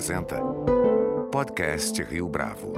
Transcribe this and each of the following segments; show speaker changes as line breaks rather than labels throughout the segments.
apresenta Podcast Rio Bravo.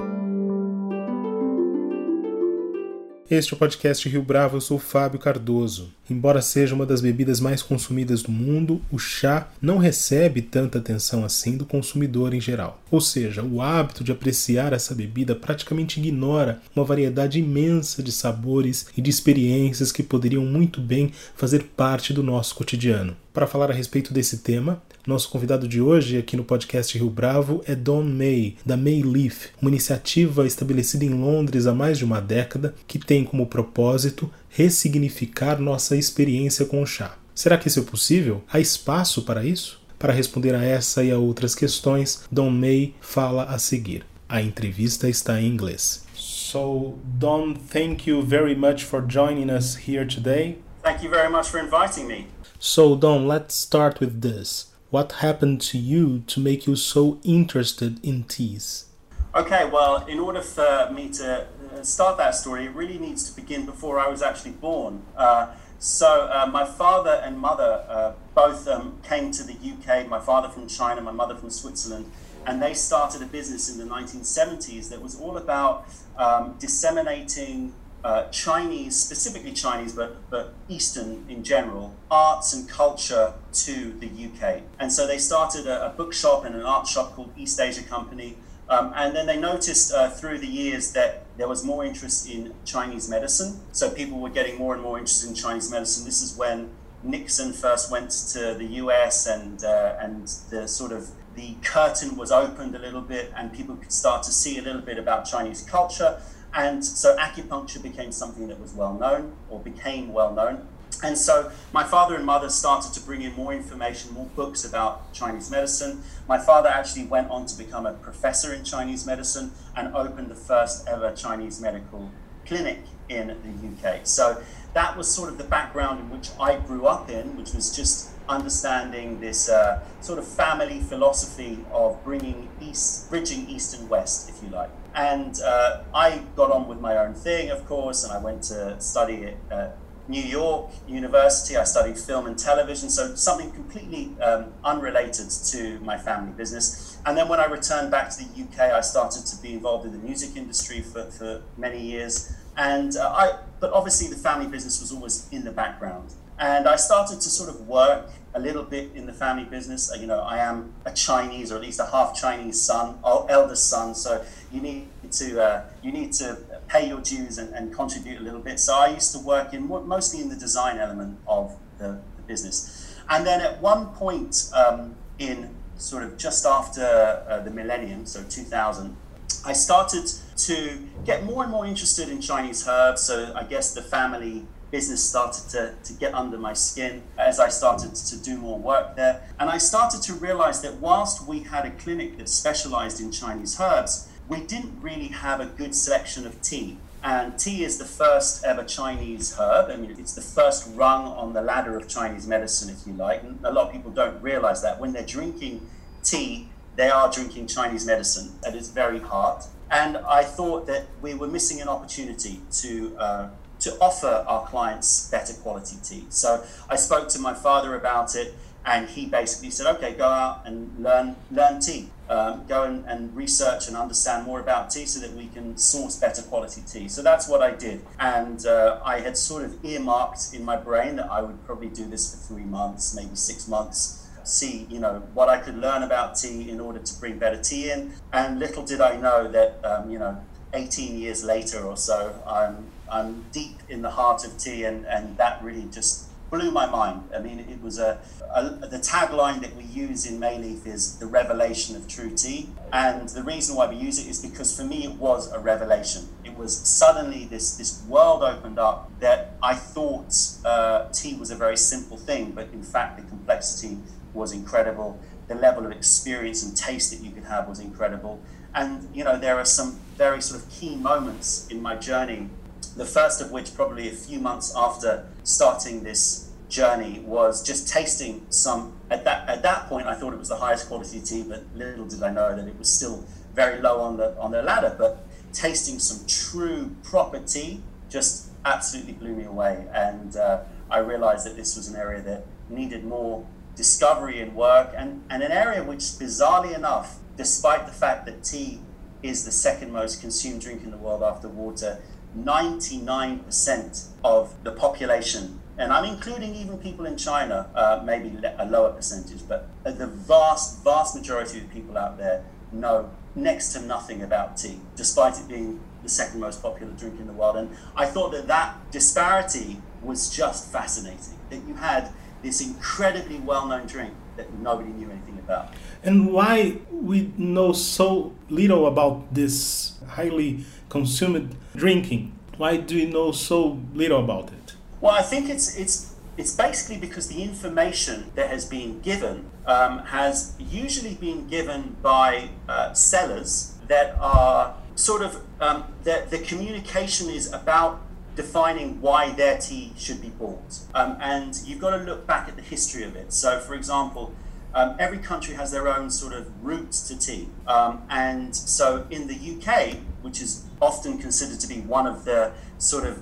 Este é o podcast Rio Bravo, eu sou Fábio Cardoso. Embora seja uma das bebidas mais consumidas do mundo, o chá não recebe tanta atenção assim do consumidor em geral. Ou seja, o hábito de apreciar essa bebida praticamente ignora uma variedade imensa de sabores e de experiências que poderiam muito bem fazer parte do nosso cotidiano. Para falar a respeito desse tema, nosso convidado de hoje aqui no podcast Rio Bravo é Don May, da May Leaf, uma iniciativa estabelecida em Londres há mais de uma década que tem como propósito ressignificar nossa experiência com o chá. Será que isso é possível? Há espaço para isso? Para responder a essa e a outras questões, Don May fala a seguir. A entrevista está em inglês. So, Don, thank you very much for joining us here today.
Thank you very much for inviting me.
So, Don, let's start with this. What happened to you to make you so interested in teas?
Okay, well, in order for me to uh, start that story, it really needs to begin before I was actually born. Uh, so, uh, my father and mother uh, both um, came to the UK, my father from China, my mother from Switzerland, and they started a business in the 1970s that was all about um, disseminating uh, Chinese, specifically Chinese, but, but Eastern in general, arts and culture to the UK. And so they started a, a bookshop and an art shop called East Asia Company. Um, and then they noticed uh, through the years that there was more interest in Chinese medicine. So people were getting more and more interested in Chinese medicine. This is when Nixon first went to the US and, uh, and the sort of the curtain was opened a little bit and people could start to see a little bit about Chinese culture. And so acupuncture became something that was well known or became well known. And so my father and mother started to bring in more information, more books about Chinese medicine. My father actually went on to become a professor in Chinese medicine and opened the first ever Chinese medical clinic in the UK. So that was sort of the background in which I grew up in, which was just understanding this uh, sort of family philosophy of bringing east, bridging east and west, if you like. And uh, I got on with my own thing, of course, and I went to study at New York University. I studied film and television, so something completely um, unrelated to my family business. And then when I returned back to the UK, I started to be involved in the music industry for, for many years. And uh, I, but obviously the family business was always in the background. And I started to sort of work a little bit in the family business. You know, I am a Chinese or at least a half Chinese son, eldest son. So you need to uh, you need to pay your dues and, and, contribute a little bit. So I used to work in mostly in the design element of the, the business. And then at one point um, in sort of just after uh, the millennium, so 2000, I started to get more and more interested in Chinese herbs. So I guess the family business started to, to get under my skin as I started to do more work there. And I started to realize that whilst we had a clinic that specialized in Chinese herbs, we didn't really have a good selection of tea. And tea is the first ever Chinese herb. I mean, it's the first rung on the ladder of Chinese medicine, if you like. And a lot of people don't realize that when they're drinking tea, they are drinking Chinese medicine at its very heart. And I thought that we were missing an opportunity to uh, to offer our clients better quality tea. So I spoke to my father about it, and he basically said, "Okay, go out and learn learn tea. Um, go and, and research and understand more about tea, so that we can source better quality tea." So that's what I did, and uh, I had sort of earmarked in my brain that I would probably do this for three months, maybe six months. See, you know, what I could learn about tea in order to bring better tea in. And little did I know that, um, you know, 18 years later or so, I'm I'm deep in the heart of tea, and, and that really just blew my mind. I mean, it was a, a, the tagline that we use in Mei Leaf is the revelation of true tea, and the reason why we use it is because for me it was a revelation. It was suddenly this this world opened up that I thought uh, tea was a very simple thing, but in fact the complexity was incredible. The level of experience and taste that you could have was incredible, and you know there are some very sort of key moments in my journey the first of which, probably a few months after starting this journey, was just tasting some. At that at that point, I thought it was the highest quality tea, but little did I know that it was still very low on the on the ladder. But tasting some true proper tea just absolutely blew me away, and uh, I realized that this was an area that needed more discovery and work, and, and an area which, bizarrely enough, despite the fact that tea is the second most consumed drink in the world after water, 99% of the population, and I'm including even people in China, uh, maybe a lower percentage, but the vast, vast majority of people out there know next to nothing about tea, despite it being the second most popular drink in the world. And I thought that that disparity was just fascinating. That you had this incredibly well-known drink that nobody knew anything about.
And why we know so little about this highly consumed drinking? Why do we know so little about it?
Well, I think it's it's it's basically because the information that has been given um, has usually been given by uh, sellers that are sort of um, the, the communication is about defining why their tea should be bought. Um, and you've got to look back at the history of it. So, for example, um, every country has their own sort of roots to tea. Um, and so in the UK, which is often considered to be one of the sort of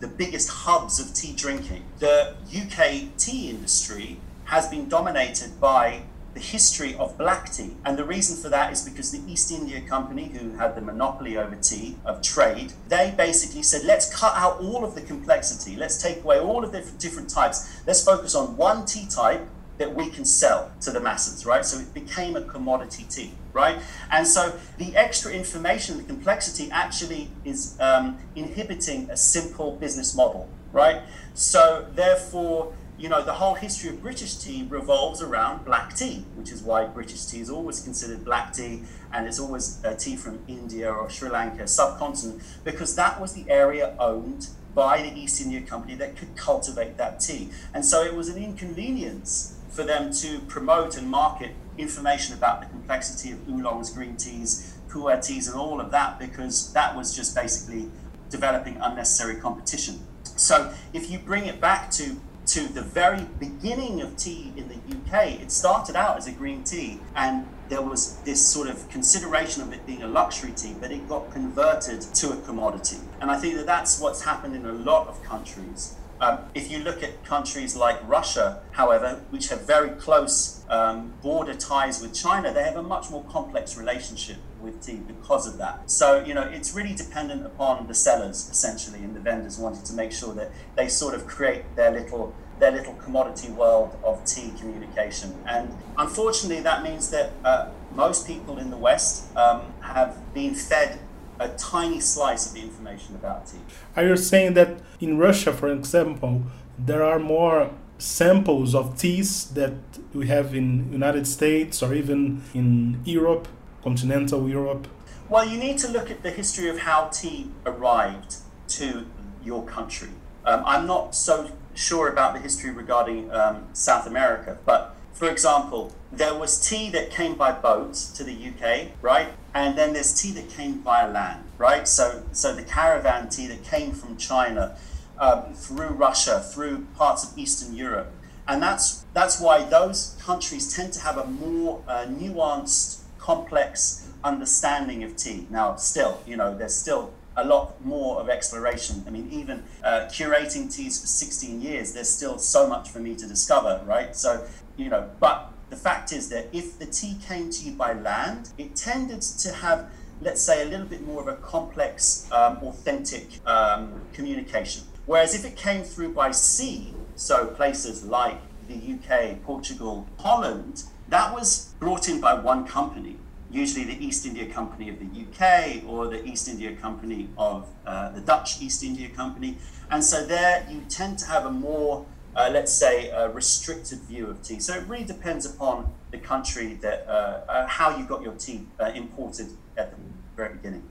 the biggest hubs of tea drinking, the UK tea industry has been dominated by the history of black tea. And the reason for that is because the East India Company, who had the monopoly over tea, of trade, they basically said, let's cut out all of the complexity. Let's take away all of the different types. Let's focus on one tea type that we can sell to the masses, right? So it became a commodity tea, right? And so the extra information, the complexity actually is um, inhibiting a simple business model, right? So therefore, you know, the whole history of British tea revolves around black tea, which is why British tea is always considered black tea and it's always a tea from India or Sri Lanka, subcontinent, because that was the area owned by the East India Company that could cultivate that tea. And so it was an inconvenience for them to promote and market information about the complexity of oolongs, green teas, pu'er teas, and all of that, because that was just basically developing unnecessary competition. So if you bring it back to to the very beginning of tea in the UK, it started out as a green tea, and there was this sort of consideration of it being a luxury tea, but it got converted to a commodity. And I think that that's what's happened in a lot of countries. Um, if you look at countries like Russia, however, which have very close um, border ties with China, they have a much more complex relationship with tea because of that. So, you know, it's really dependent upon the sellers essentially and the vendors wanting to make sure that they sort of create their little their little commodity world of tea communication. And unfortunately, that means that uh, most people in the West um, have been fed a tiny slice of the information about tea.
Are you saying that in Russia, for example, there are more samples of teas that we have in United States or even in Europe, continental Europe?
Well, you need to look at the history of how tea arrived to your country. Um, I'm not so sure about the history regarding um, South America, but for example, there was tea that came by boat to the UK, right? And then there's tea that came via land, right? So, so the caravan tea that came from China um, through Russia, through parts of Eastern Europe, and that's that's why those countries tend to have a more uh, nuanced, complex understanding of tea. Now, still, you know, there's still a lot more of exploration. I mean, even uh, curating teas for 16 years, there's still so much for me to discover, right? So you know, but the fact is that if the tea came to you by land, it tended to have, let's say, a little bit more of a complex, um, authentic um, communication. Whereas if it came through by sea, so places like the UK, Portugal, Holland, that was brought in by one company, usually the East India Company of the UK or the East India Company of uh, the Dutch East India Company. And so there you tend to have a more uh, let's say, restricted view of tea. So it really depends upon the country that uh, uh, how you got your tea uh, imported at the very beginning.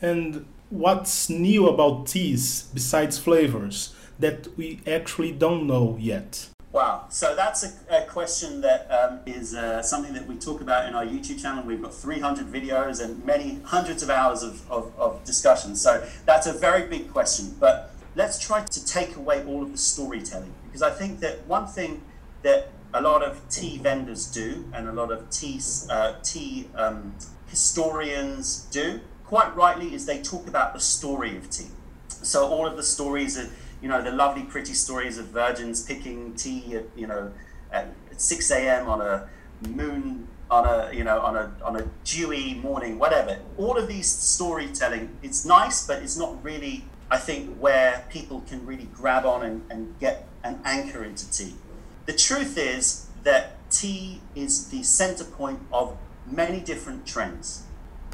And what's new about teas besides flavors that we actually don't know yet?
So that's a, a question that um, is uh, something that we talk about in our YouTube channel. We've got 300 videos and many hundreds of hours of, of, of discussion. So that's a very big question. But let's try to take away all of the storytelling because I think that one thing that a lot of tea vendors do and a lot of tea, uh, tea um, historians do, quite rightly, is they talk about the story of tea. So all of the stories are, you know, the lovely, pretty stories of virgins picking tea, at, you know, at 6 a.m. on a moon on a you know on a on a dewy morning whatever. All of these storytelling it's nice but it's not really i think where people can really grab on and, and get an anchor into tea. The truth is that tea is the center point of many different trends.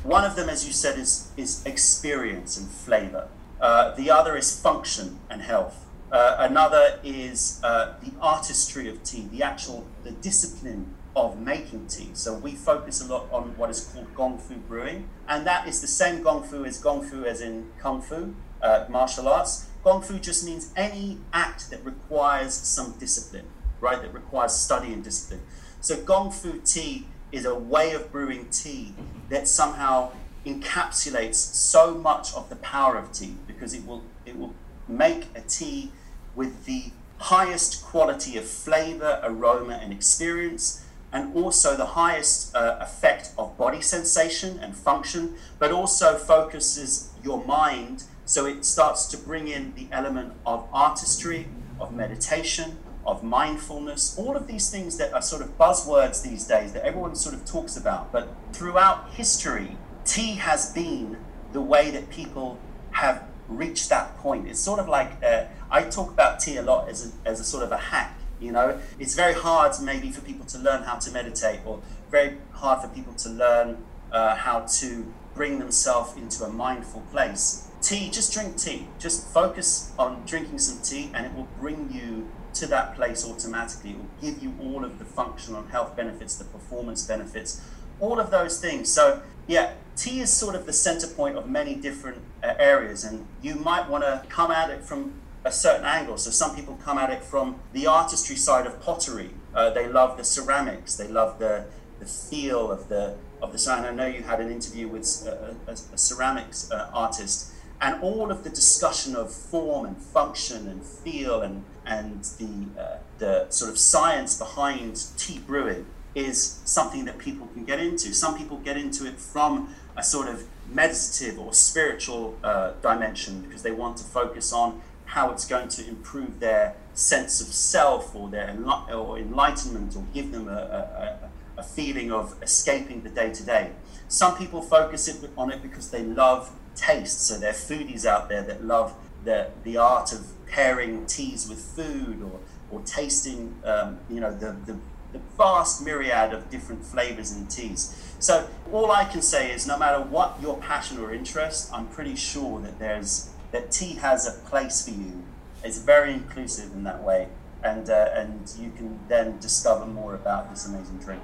One of them as you said is is experience and flavor uh, the other is function and health uh, another is uh, the artistry of tea the actual the discipline of making tea. So we focus a lot on what is called gong fu brewing, and that is the same gong fu as gong fu as in kung fu, uh, martial arts. Gong fu just means any act that requires some discipline, right? That requires study and discipline. So gong fu tea is a way of brewing tea that somehow encapsulates so much of the power of tea because it will it will make a tea with the highest quality of flavor, aroma, and experience and also the highest uh, effect of body sensation and function, but also focuses your mind. So it starts to bring in the element of artistry, of meditation, of mindfulness, all of these things that are sort of buzzwords these days that everyone sort of talks about. But throughout history, tea has been the way that people have reached that point. It's sort of like uh, I talk about tea a lot as a, as a sort of a hack you know, it's very hard maybe for people to learn how to meditate, or very hard for people to learn uh, how to bring themselves into a mindful place. Tea, just drink tea. Just focus on drinking some tea, and it will bring you to that place automatically. It will give you all of the functional health benefits, the performance benefits, all of those things. So, yeah, tea is sort of the center point of many different uh, areas, and you might want to come at it from a certain angle. So some people come at it from the artistry side of pottery. Uh, they love the ceramics. They love the, the feel of the of the ceramic. I know you had an interview with a, a, a ceramics uh, artist, and all of the discussion of form and function and feel and and the uh, the sort of science behind tea brewing is something that people can get into. Some people get into it from a sort of meditative or spiritual uh, dimension because they want to focus on how it's going to improve their sense of self or their or enlightenment or give them a, a, a feeling of escaping the day to day. Some people focus it, on it because they love taste. So there are foodies out there that love the, the art of pairing teas with food or, or tasting, um, you know, the, the, the vast myriad of different flavors and teas. So all I can say is no matter what your passion or interest, I'm pretty sure that there's that tea has a place for you. It's very inclusive in that way, and uh, and you can then discover more about this amazing drink.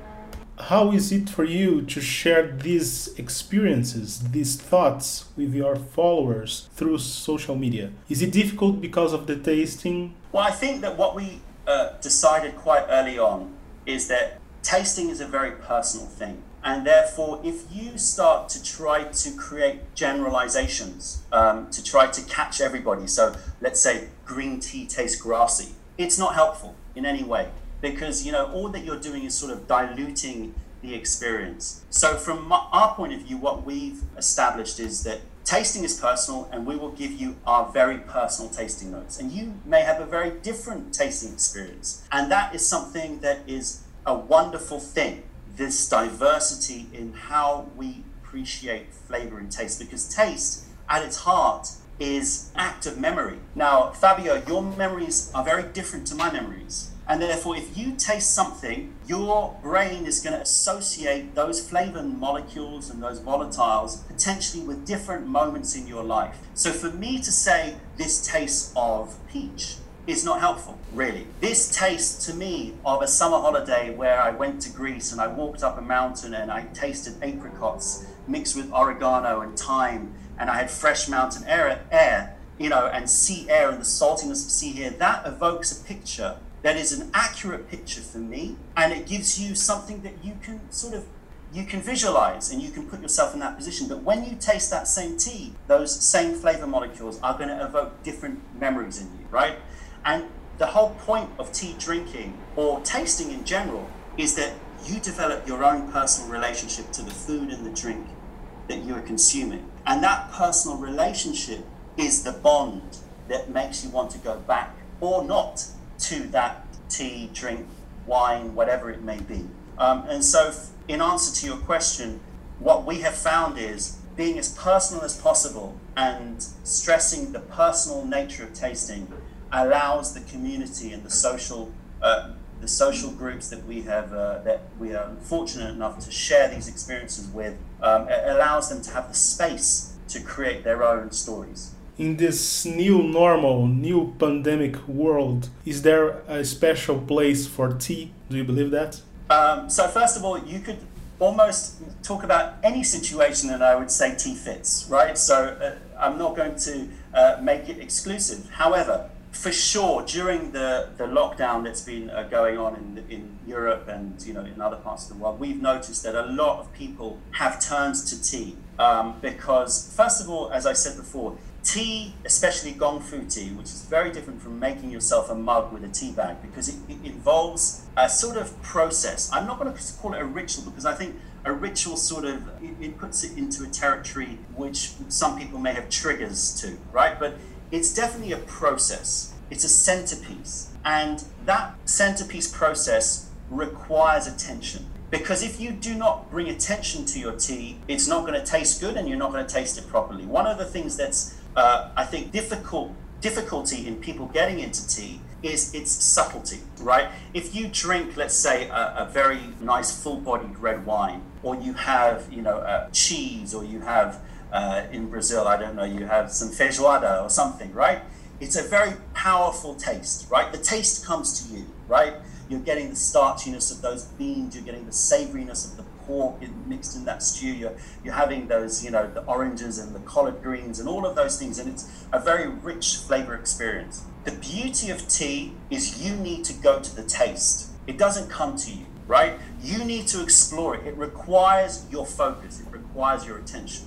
How is it for you to share these experiences, these thoughts with your followers through social media? Is it difficult because of the tasting?
Well, I think that what we uh, decided quite early on is that tasting is a very personal thing. And therefore, if you start to try to create generalizations um, to try to catch everybody, so let's say green tea tastes grassy, it's not helpful in any way because you know all that you're doing is sort of diluting the experience. So, from our point of view, what we've established is that tasting is personal, and we will give you our very personal tasting notes. And you may have a very different tasting experience, and that is something that is a wonderful thing this diversity in how we appreciate flavor and taste because taste at its heart is active memory. Now, Fabio, your memories are very different to my memories. And therefore, if you taste something, your brain is going to associate those flavor molecules and those volatiles potentially with different moments in your life. So, for me to say this tastes of peach is not helpful, really. This taste to me of a summer holiday where I went to Greece and I walked up a mountain and I tasted apricots mixed with oregano and thyme and I had fresh mountain air, air you know, and sea air and the saltiness of sea air, that evokes a picture that is an accurate picture for me and it gives you something that you can sort of you can visualize and you can put yourself in that position. But when you taste that same tea, those same flavor molecules are going to evoke different memories in you, right? And the whole point of tea drinking or tasting in general is that you develop your own personal relationship to the food and the drink that you are consuming. And that personal relationship is the bond that makes you want to go back or not to that tea, drink, wine, whatever it may be. Um, and so, in answer to your question, what we have found is being as personal as possible and stressing the personal nature of tasting allows the community and the social uh, the social groups that we have uh, that we are fortunate enough to share these experiences with um, allows them to have the space to create their own stories
in this new normal new pandemic world is there a special place for tea do you believe that
um, so first of all you could almost talk about any situation and I would say tea fits, right? So uh, I'm not going to uh, make it exclusive. However, for sure, during the, the lockdown that's been uh, going on in, in Europe and you know in other parts of the world, we've noticed that a lot of people have turned to tea um, because, first of all, as I said before, tea, especially gong fu tea, which is very different from making yourself a mug with a tea bag because it, it involves a sort of process. I'm not going to call it a ritual because I think a ritual sort of it, it, puts it into a territory which some people may have triggers to, right? But it's definitely a process. It's a centerpiece, and that centerpiece process requires attention. Because if you do not bring attention to your tea, it's not going to taste good and you're not going to taste it properly. One of the things that's uh, I think difficult difficulty in people getting into tea is its subtlety, right? If you drink, let's say, a, a very nice full-bodied red wine, or you have, you know, uh, cheese, or you have uh, in Brazil, I don't know, you have some feijoada or something, right? It's a very powerful taste, right? The taste comes to you, right? You're getting the starchiness of those beans, you're getting the savoriness of the pork mixed in that stew. You're, you're having those, you know, the oranges and the collard greens and all of those things. And it's a very rich flavor experience. The beauty of tea is you need to go to the taste. It doesn't come to you, right? You need to explore it. It requires your focus, it requires your attention.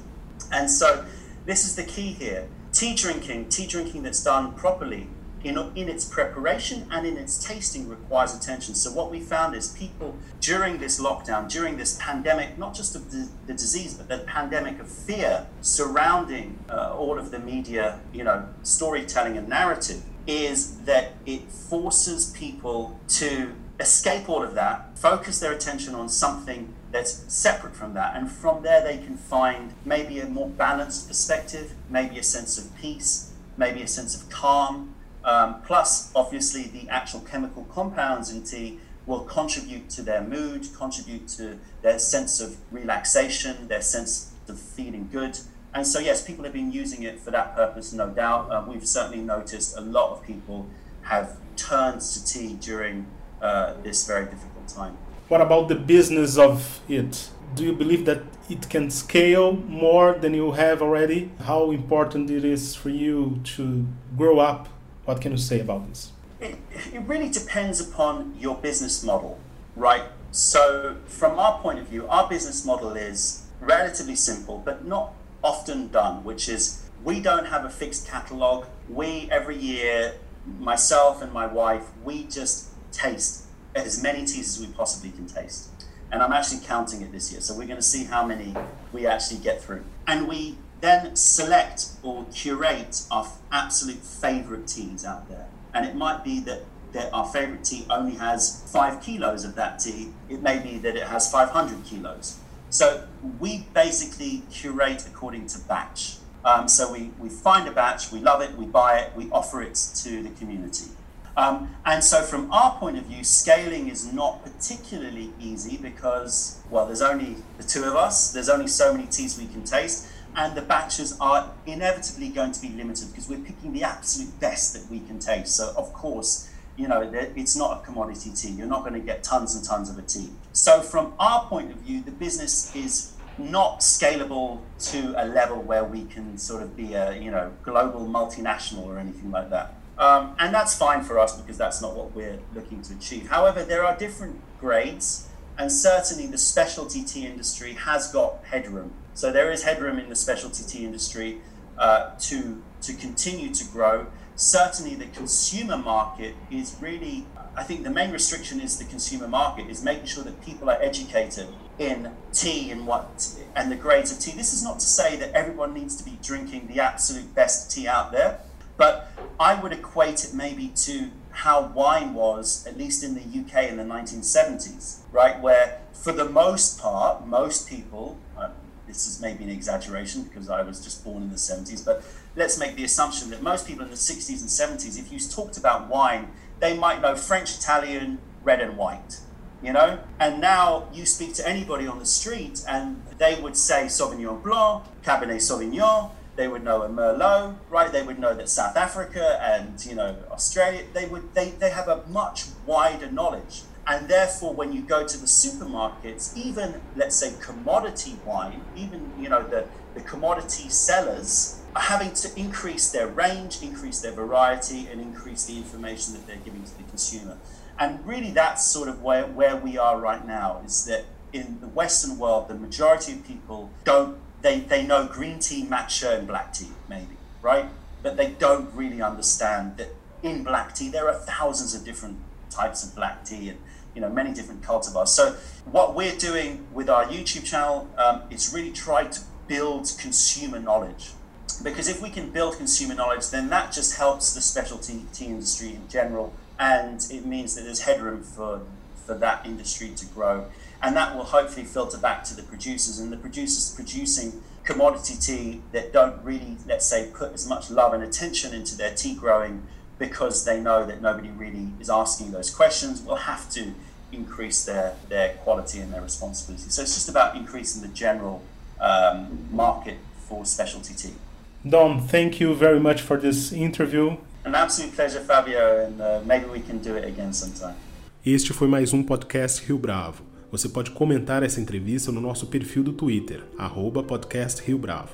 And so this is the key here. Tea drinking, tea drinking that's done properly in, in its preparation and in its tasting requires attention. So what we found is people during this lockdown, during this pandemic, not just of the, the disease, but the pandemic of fear surrounding uh, all of the media, you know, storytelling and narrative, is that it forces people to escape all of that, focus their attention on something that's separate from that. And from there, they can find maybe a more balanced perspective, maybe a sense of peace, maybe a sense of calm, um, plus, obviously, the actual chemical compounds in tea will contribute to their mood, contribute to their sense of relaxation, their sense of feeling good. And so, yes, people have been using it for that purpose, no doubt. Uh, we've certainly noticed a lot of people have turned to tea during uh, this very difficult time.
What about the business of it? Do you believe that it can scale more than you have already? How important it is for you to grow up what can you say about this?
It, it really depends upon your business model, right? So, from our point of view, our business model is relatively simple, but not often done, which is we don't have a fixed catalog. We, every year, myself and my wife, we just taste as many teas as we possibly can taste. And I'm actually counting it this year. So we're going to see how many we actually get through. And we then select or curate our absolute favorite teas out there. And it might be that, that our favorite tea only has five kilos of that tea. It may be that it has 500 kilos. So we basically curate according to batch. Um, so we, we find a batch, we love it, we buy it, we offer it to the community. Um, and so, from our point of view, scaling is not particularly easy because, well, there's only the two of us, there's only so many teas we can taste and the batches are inevitably going to be limited because we're picking the absolute best that we can taste. So, of course, you know, it's not a commodity tea. You're not going to get tons and tons of a tea. So, from our point of view, the business is not scalable to a level where we can sort of be a, you know, global multinational or anything like that. Um, and that's fine for us because that's not what we're looking to achieve. However, there are different grades, and certainly the specialty tea industry has got headroom. So there is headroom in the specialty tea industry uh, to to continue to grow. Certainly, the consumer market is really. I think the main restriction is the consumer market is making sure that people are educated in tea and what and the grades of tea. This is not to say that everyone needs to be drinking the absolute best tea out there, but I would equate it maybe to how wine was, at least in the UK in the 1970s, right? Where, for the most part, most people, uh, this is maybe an exaggeration because I was just born in the 70s, but let's make the assumption that most people in the 60s and 70s, if you talked about wine, they might know French, Italian, red, and white. You know, and now you speak to anybody on the street, and they would say Sauvignon Blanc, Cabernet Sauvignon, they would know a Merlot, right? They would know that South Africa and you know Australia, they would they, they have a much wider knowledge. And therefore, when you go to the supermarkets, even let's say commodity wine, even you know the, the commodity sellers are having to increase their range, increase their variety, and increase the information that they're giving to the consumer. And really, that's sort of where, where we are right now. Is that in the Western world, the majority of people don't they, they know green tea, matcha, and black tea, maybe, right? But they don't really understand that in black tea there are thousands of different types of black tea and you know many different cultivars. So what we're doing with our YouTube channel um, is really try to build consumer knowledge. Because if we can build consumer knowledge, then that just helps the specialty tea industry in general, and it means that there's headroom for for that industry to grow and that will hopefully filter back to the producers and the producers producing commodity tea that don't really let's say put as much love and attention into their tea growing because they know that nobody really is asking those questions will have to increase their their quality and their responsibility so it's just about increasing the general um, market for specialty tea
Dom, thank you very much for this interview.
An absolute pleasure, Fabio, and uh, maybe we can do it again sometime.
Este foi mais um podcast Rio Bravo. Você pode comentar essa entrevista no nosso perfil do Twitter, arroba podcast Rio Bravo,